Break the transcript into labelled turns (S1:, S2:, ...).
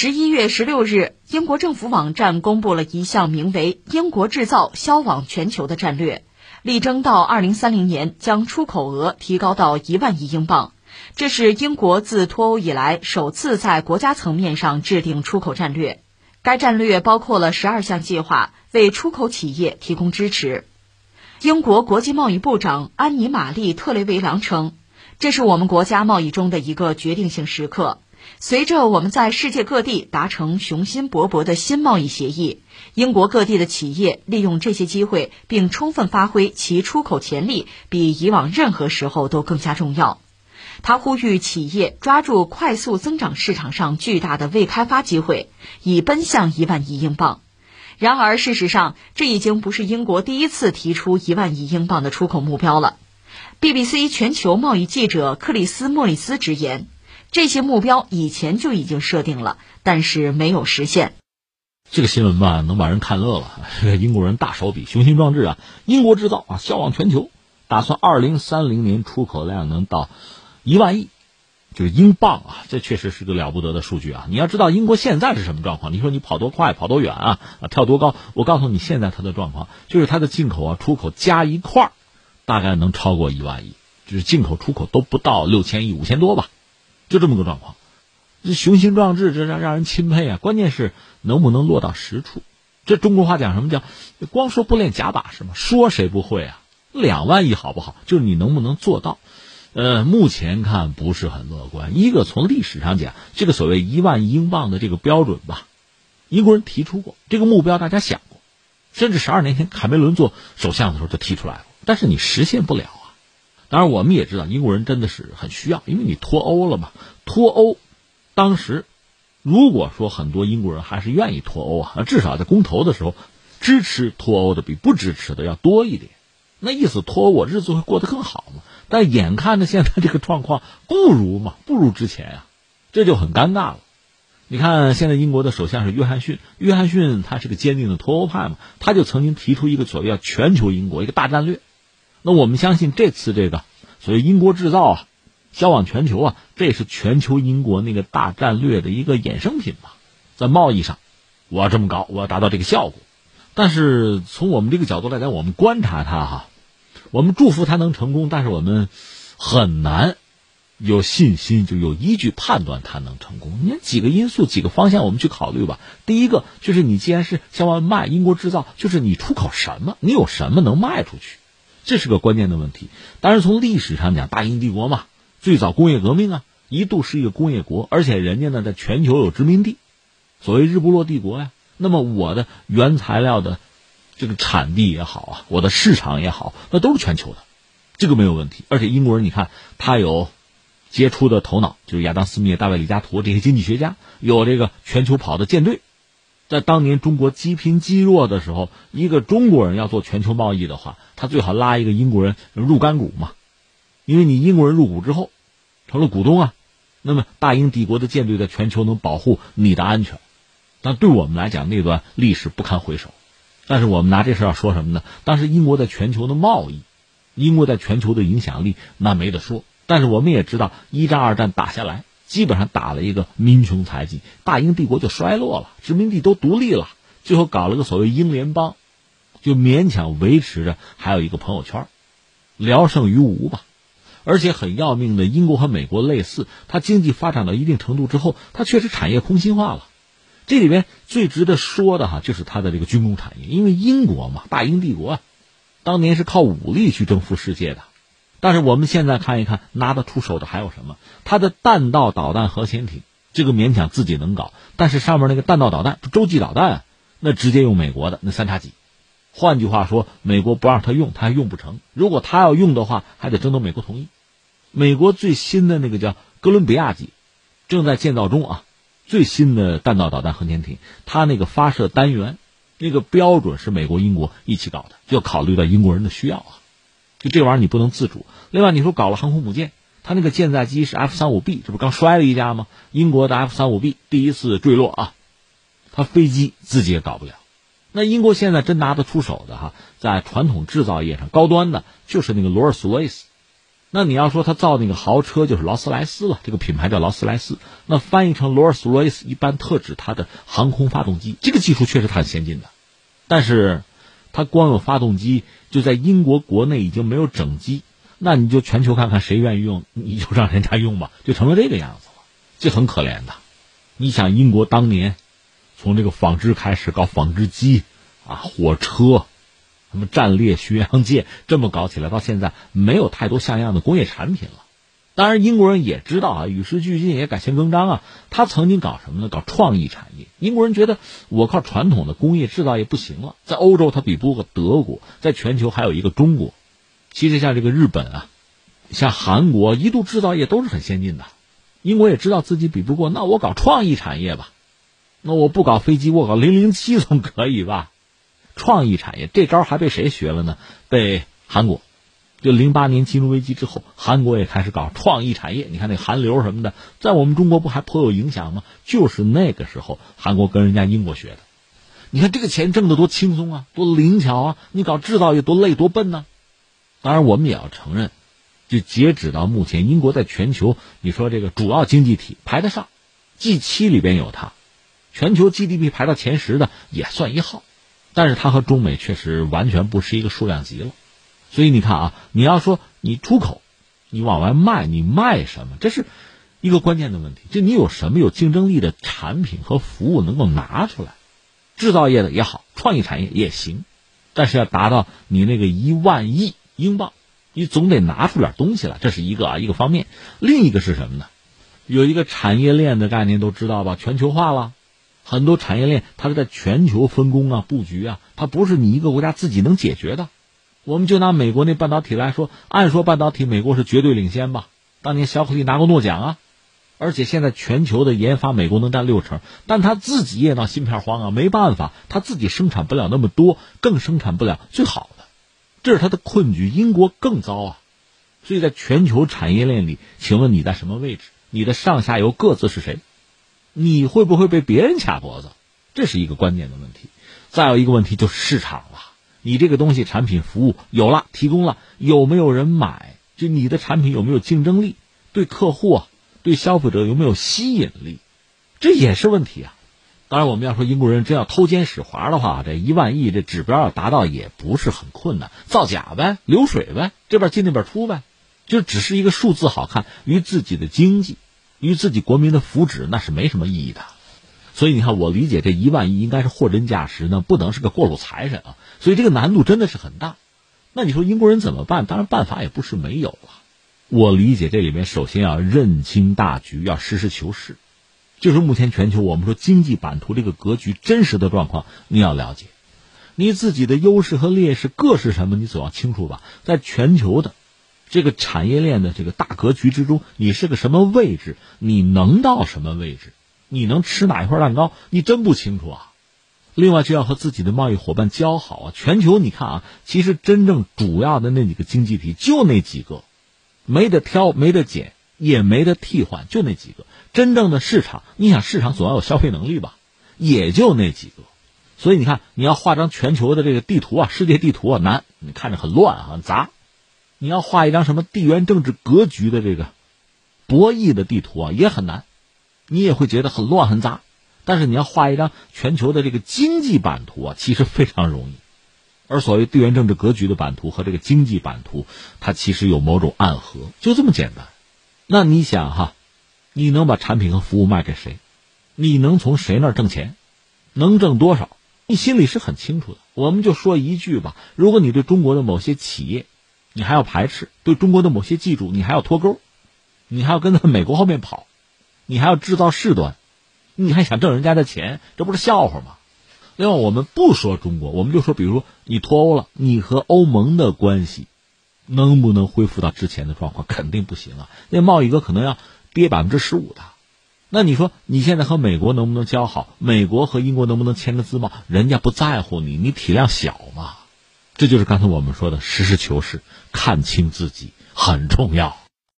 S1: 十一月十六日，英国政府网站公布了一项名为“英国制造”销往全球的战略，力争到二零三零年将出口额提高到一万亿英镑。这是英国自脱欧以来首次在国家层面上制定出口战略。该战略包括了十二项计划，为出口企业提供支持。英国国际贸易部长安妮·玛丽·特雷维良称：“这是我们国家贸易中的一个决定性时刻。”随着我们在世界各地达成雄心勃勃的新贸易协议，英国各地的企业利用这些机会并充分发挥其出口潜力，比以往任何时候都更加重要。他呼吁企业抓住快速增长市场上巨大的未开发机会，以奔向一万亿英镑。然而，事实上，这已经不是英国第一次提出一万亿英镑的出口目标了。BBC 全球贸易记者克里斯·莫里斯直言。这些目标以前就已经设定了，但是没有实现。
S2: 这个新闻吧，能把人看乐了。英国人大手笔，雄心壮志啊！英国制造啊，销往全球，打算二零三零年出口量能到一万亿，就是英镑啊！这确实是个了不得的数据啊！你要知道英国现在是什么状况？你说你跑多快，跑多远啊？啊，跳多高？我告诉你，现在它的状况就是它的进口啊、出口加一块儿，大概能超过一万亿，就是进口、出口都不到六千亿，五千多吧。就这么个状况，这雄心壮志，这让让人钦佩啊！关键是能不能落到实处？这中国话讲什么叫“光说不练假把式”嘛？说谁不会啊？两万亿好不好？就是你能不能做到？呃，目前看不是很乐观。一个从历史上讲，这个所谓一万英镑的这个标准吧，英国人提出过这个目标，大家想过，甚至十二年前卡梅伦做首相的时候就提出来了，但是你实现不了。当然，我们也知道英国人真的是很需要，因为你脱欧了嘛。脱欧，当时如果说很多英国人还是愿意脱欧啊，至少在公投的时候，支持脱欧的比不支持的要多一点。那意思脱欧，我日子会过得更好嘛？但眼看着现在这个状况不如嘛，不如之前呀，这就很尴尬了。你看，现在英国的首相是约翰逊，约翰逊他是个坚定的脱欧派嘛，他就曾经提出一个所谓叫全球英国一个大战略。那我们相信这次这个所谓英国制造啊，销往全球啊，这也是全球英国那个大战略的一个衍生品吧。在贸易上，我要这么搞，我要达到这个效果。但是从我们这个角度来讲，我们观察它哈，我们祝福它能成功，但是我们很难有信心，就有依据判断它能成功。你看几个因素、几个方向，我们去考虑吧。第一个就是你既然是向外卖，英国制造，就是你出口什么，你有什么能卖出去。这是个关键的问题。当然，从历史上讲，大英帝国嘛，最早工业革命啊，一度是一个工业国，而且人家呢在全球有殖民地，所谓日不落帝国呀。那么我的原材料的这个产地也好啊，我的市场也好，那都是全球的，这个没有问题。而且英国人，你看他有杰出的头脑，就是亚当·斯密、大卫·李嘉图这些经济学家，有这个全球跑的舰队。在当年中国积贫积弱的时候，一个中国人要做全球贸易的话，他最好拉一个英国人入干股嘛，因为你英国人入股之后，成了股东啊，那么大英帝国的舰队在全球能保护你的安全。但对我们来讲，那段历史不堪回首。但是我们拿这事要说什么呢？当时英国在全球的贸易，英国在全球的影响力那没得说。但是我们也知道，一战、二战打下来。基本上打了一个民穷财尽，大英帝国就衰落了，殖民地都独立了，最后搞了个所谓英联邦，就勉强维持着，还有一个朋友圈，聊胜于无吧。而且很要命的，英国和美国类似，它经济发展到一定程度之后，它确实产业空心化了。这里边最值得说的哈，就是它的这个军工产业，因为英国嘛，大英帝国，当年是靠武力去征服世界的。但是我们现在看一看，拿得出手的还有什么？它的弹道导弹核潜艇，这个勉强自己能搞。但是上面那个弹道导弹，洲际导弹，那直接用美国的那三叉戟。换句话说，美国不让他用，他还用不成。如果他要用的话，还得征得美国同意。美国最新的那个叫哥伦比亚级，正在建造中啊。最新的弹道导弹核潜艇，它那个发射单元，那个标准是美国、英国一起搞的，就考虑到英国人的需要啊。就这玩意儿你不能自主。另外，你说搞了航空母舰，它那个舰载机是 F 三五 B，这不刚摔了一架吗？英国的 F 三五 B 第一次坠落啊，它飞机自己也搞不了。那英国现在真拿得出手的哈，在传统制造业上高端的，就是那个罗尔斯罗伊斯，那你要说他造那个豪车就是劳斯莱斯了，这个品牌叫劳斯莱斯，那翻译成罗尔斯罗伊斯一般特指它的航空发动机，这个技术确实很先进的，但是它光有发动机，就在英国国内已经没有整机，那你就全球看看谁愿意用，你就让人家用吧，就成了这个样子了，这很可怜的。你想英国当年从这个纺织开始搞纺织机啊，火车。什么战列巡洋舰这么搞起来，到现在没有太多像样的工业产品了。当然，英国人也知道啊，与时俱进，也改弦更张啊。他曾经搞什么呢？搞创意产业。英国人觉得我靠传统的工业制造业不行了，在欧洲他比不过德国，在全球还有一个中国。其实像这个日本啊，像韩国，一度制造业都是很先进的。英国也知道自己比不过，那我搞创意产业吧。那我不搞飞机，我搞零零七总可以吧？创意产业这招还被谁学了呢？被韩国。就零八年金融危机之后，韩国也开始搞创意产业。你看那韩流什么的，在我们中国不还颇有影响吗？就是那个时候，韩国跟人家英国学的。你看这个钱挣得多轻松啊，多灵巧啊！你搞制造业多累多笨呢。当然，我们也要承认，就截止到目前，英国在全球，你说这个主要经济体排得上，G 七里边有它，全球 GDP 排到前十的也算一号。但是它和中美确实完全不是一个数量级了，所以你看啊，你要说你出口，你往外卖，你卖什么？这是一个关键的问题。就你有什么有竞争力的产品和服务能够拿出来？制造业的也好，创意产业也行，但是要达到你那个一万亿英镑，你总得拿出点东西来，这是一个啊一个方面。另一个是什么呢？有一个产业链的概念都知道吧？全球化了。很多产业链它是在全球分工啊、布局啊，它不是你一个国家自己能解决的。我们就拿美国那半导体来说，按说半导体美国是绝对领先吧？当年小可力拿过诺奖啊，而且现在全球的研发美国能占六成，但他自己也闹芯片荒啊，没办法，他自己生产不了那么多，更生产不了最好的，这是他的困局。英国更糟啊，所以在全球产业链里，请问你在什么位置？你的上下游各自是谁？你会不会被别人卡脖子？这是一个关键的问题。再有一个问题就是市场了。你这个东西、产品、服务有了，提供了，有没有人买？就你的产品有没有竞争力？对客户啊，对消费者有没有吸引力？这也是问题啊。当然，我们要说英国人真要偷奸使滑的话，这一万亿这指标要达到也不是很困难，造假呗，流水呗，这边进那边出呗，就只是一个数字好看，与自己的经济。与自己国民的福祉那是没什么意义的，所以你看，我理解这一万亿应该是货真价实呢，不能是个过路财神啊。所以这个难度真的是很大。那你说英国人怎么办？当然办法也不是没有了。我理解这里面首先要认清大局，要实事求是，就是目前全球我们说经济版图这个格局真实的状况，你要了解，你自己的优势和劣势各是什么，你总要清楚吧。在全球的。这个产业链的这个大格局之中，你是个什么位置？你能到什么位置？你能吃哪一块蛋糕？你真不清楚啊！另外，就要和自己的贸易伙伴交好啊！全球你看啊，其实真正主要的那几个经济体就那几个，没得挑，没得捡，也没得替换，就那几个。真正的市场，你想市场总要有消费能力吧？也就那几个。所以你看，你要画张全球的这个地图啊，世界地图啊，难，你看着很乱很杂。你要画一张什么地缘政治格局的这个博弈的地图啊，也很难，你也会觉得很乱很杂。但是你要画一张全球的这个经济版图啊，其实非常容易。而所谓地缘政治格局的版图和这个经济版图，它其实有某种暗合，就这么简单。那你想哈，你能把产品和服务卖给谁？你能从谁那儿挣钱？能挣多少？你心里是很清楚的。我们就说一句吧：如果你对中国的某些企业，你还要排斥对中国的某些技术，你还要脱钩，你还要跟在美国后面跑，你还要制造事端，你还想挣人家的钱，这不是笑话吗？另外，我们不说中国，我们就说，比如你脱欧了，你和欧盟的关系能不能恢复到之前的状况？肯定不行啊！那贸易额可能要跌百分之十五的。那你说你现在和美国能不能交好？美国和英国能不能签个自贸？人家不在乎你，你体量小嘛。这就是刚才我们说的实事求是，看清自己很重要。